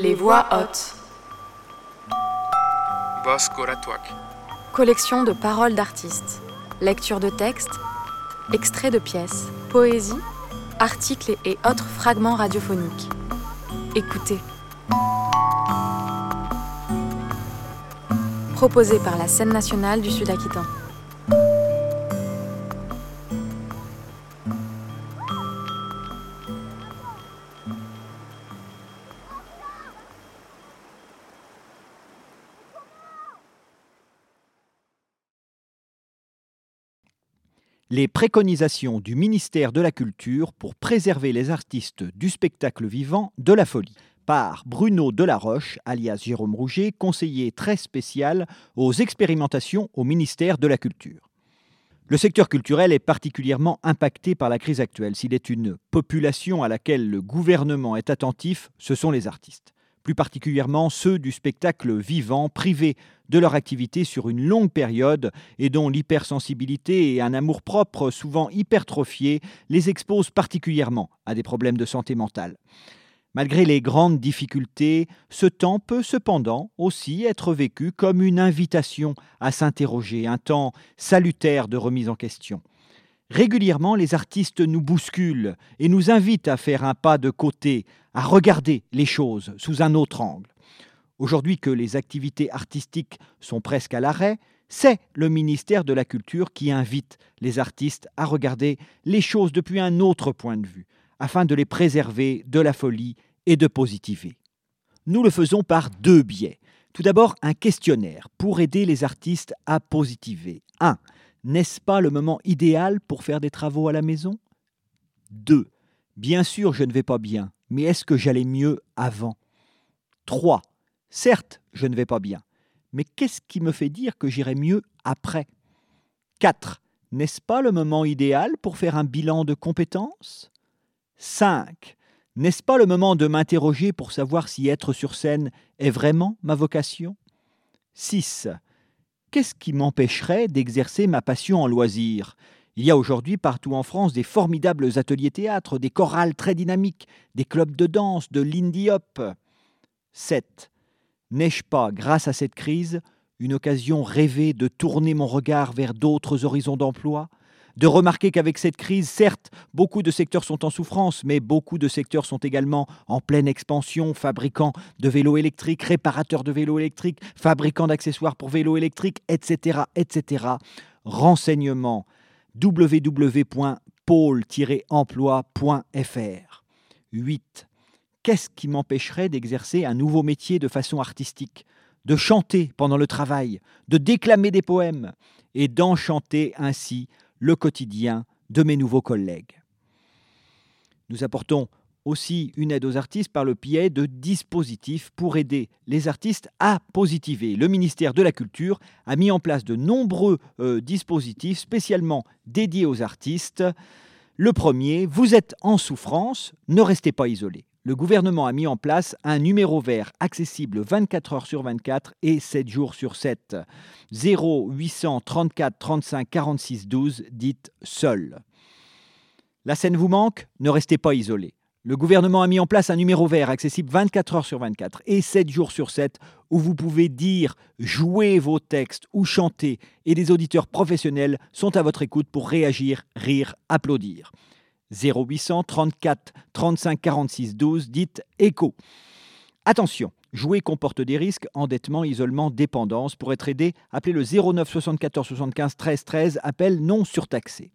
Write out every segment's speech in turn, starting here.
Les voix hautes. Collection de paroles d'artistes. Lecture de textes. Extraits de pièces. Poésie. Articles et autres fragments radiophoniques. Écoutez. Proposé par la scène nationale du Sud-Aquitain. Les préconisations du ministère de la Culture pour préserver les artistes du spectacle vivant de la folie par Bruno Delaroche, alias Jérôme Rouget, conseiller très spécial aux expérimentations au ministère de la Culture. Le secteur culturel est particulièrement impacté par la crise actuelle. S'il est une population à laquelle le gouvernement est attentif, ce sont les artistes plus particulièrement ceux du spectacle vivant, privés de leur activité sur une longue période et dont l'hypersensibilité et un amour-propre souvent hypertrophié les exposent particulièrement à des problèmes de santé mentale. Malgré les grandes difficultés, ce temps peut cependant aussi être vécu comme une invitation à s'interroger, un temps salutaire de remise en question. Régulièrement, les artistes nous bousculent et nous invitent à faire un pas de côté, à regarder les choses sous un autre angle. Aujourd'hui que les activités artistiques sont presque à l'arrêt, c'est le ministère de la Culture qui invite les artistes à regarder les choses depuis un autre point de vue, afin de les préserver de la folie et de positiver. Nous le faisons par deux biais. Tout d'abord, un questionnaire pour aider les artistes à positiver. 1. N'est-ce pas le moment idéal pour faire des travaux à la maison? 2. Bien sûr, je ne vais pas bien, mais est-ce que j'allais mieux avant? 3. Certes, je ne vais pas bien, mais qu'est-ce qui me fait dire que j'irai mieux après? 4. N'est-ce pas le moment idéal pour faire un bilan de compétences? 5. N'est-ce pas le moment de m'interroger pour savoir si être sur scène est vraiment ma vocation? 6 qu'est-ce qui m'empêcherait d'exercer ma passion en loisir? Il y a aujourd'hui partout en France des formidables ateliers théâtre, des chorales très dynamiques, des clubs de danse, de l'indie hop. 7. N'ai-je pas, grâce à cette crise, une occasion rêvée de tourner mon regard vers d'autres horizons d'emploi? De remarquer qu'avec cette crise, certes, beaucoup de secteurs sont en souffrance, mais beaucoup de secteurs sont également en pleine expansion, fabricants de vélos électriques, réparateurs de vélos électriques, fabricants d'accessoires pour vélos électriques, etc. etc. Renseignements www.pôle-emploi.fr 8. Qu'est-ce qui m'empêcherait d'exercer un nouveau métier de façon artistique? De chanter pendant le travail, de déclamer des poèmes et d'enchanter ainsi le quotidien de mes nouveaux collègues. Nous apportons aussi une aide aux artistes par le biais de dispositifs pour aider les artistes à positiver. Le ministère de la Culture a mis en place de nombreux euh, dispositifs spécialement dédiés aux artistes. Le premier, vous êtes en souffrance, ne restez pas isolé le gouvernement a mis en place un numéro vert accessible 24 heures sur 24 et 7 jours sur 7. 0834 35 46 12, dites seul. La scène vous manque? Ne restez pas isolé. Le gouvernement a mis en place un numéro vert accessible 24 heures sur 24 et 7 jours sur 7 où vous pouvez dire, jouer vos textes ou chanter et des auditeurs professionnels sont à votre écoute pour réagir, rire, applaudir. 0800 34 35 46 12, dites écho. Attention, jouer comporte des risques, endettement, isolement, dépendance. Pour être aidé, appelez le 09 74 75 13 13, appel non surtaxé.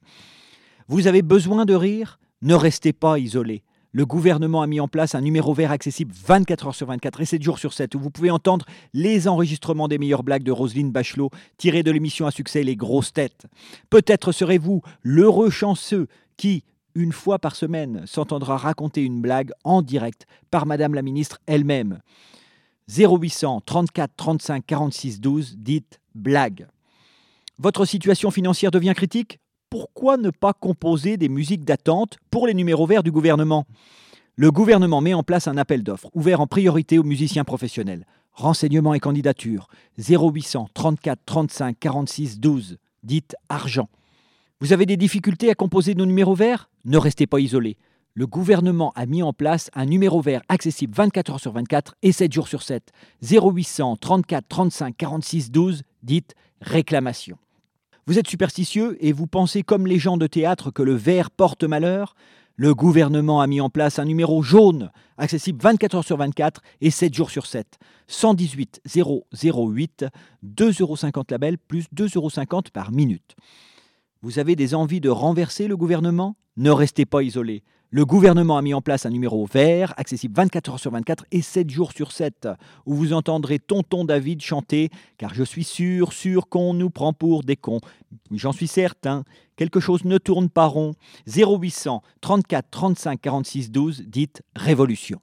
Vous avez besoin de rire? Ne restez pas isolé. Le gouvernement a mis en place un numéro vert accessible 24 heures sur 24 et 7 jours sur 7 où vous pouvez entendre les enregistrements des meilleures blagues de Roselyne Bachelot tirées de l'émission à succès Les Grosses Têtes. Peut-être serez-vous l'heureux chanceux qui, une fois par semaine, s'entendra raconter une blague en direct par Madame la ministre elle-même. 0800 34 35 46 12, dites blague. Votre situation financière devient critique? Pourquoi ne pas composer des musiques d'attente pour les numéros verts du gouvernement? Le gouvernement met en place un appel d'offres ouvert en priorité aux musiciens professionnels. Renseignements et candidatures 0800 34 35 46 12, dites argent. Vous avez des difficultés à composer nos numéros verts? Ne restez pas isolé. le gouvernement a mis en place un numéro vert accessible 24 heures sur 24 et 7 jours sur 7. 0800 34 35 46 12, dites réclamation. Vous êtes superstitieux et vous pensez comme les gens de théâtre que le vert porte malheur? Le gouvernement a mis en place un numéro jaune, accessible 24 heures sur 24 et 7 jours sur 7. 118 008, 2,50 euros label plus 2,50 euros par minute. Vous avez des envies de renverser le gouvernement? Ne restez pas isolé. Le gouvernement a mis en place un numéro vert, accessible 24 heures sur 24 et 7 jours sur 7, où vous entendrez Tonton David chanter Car je suis sûr, sûr qu'on nous prend pour des cons. J'en suis certain. Quelque chose ne tourne pas rond. 0800 34 35 46 12, dites Révolution.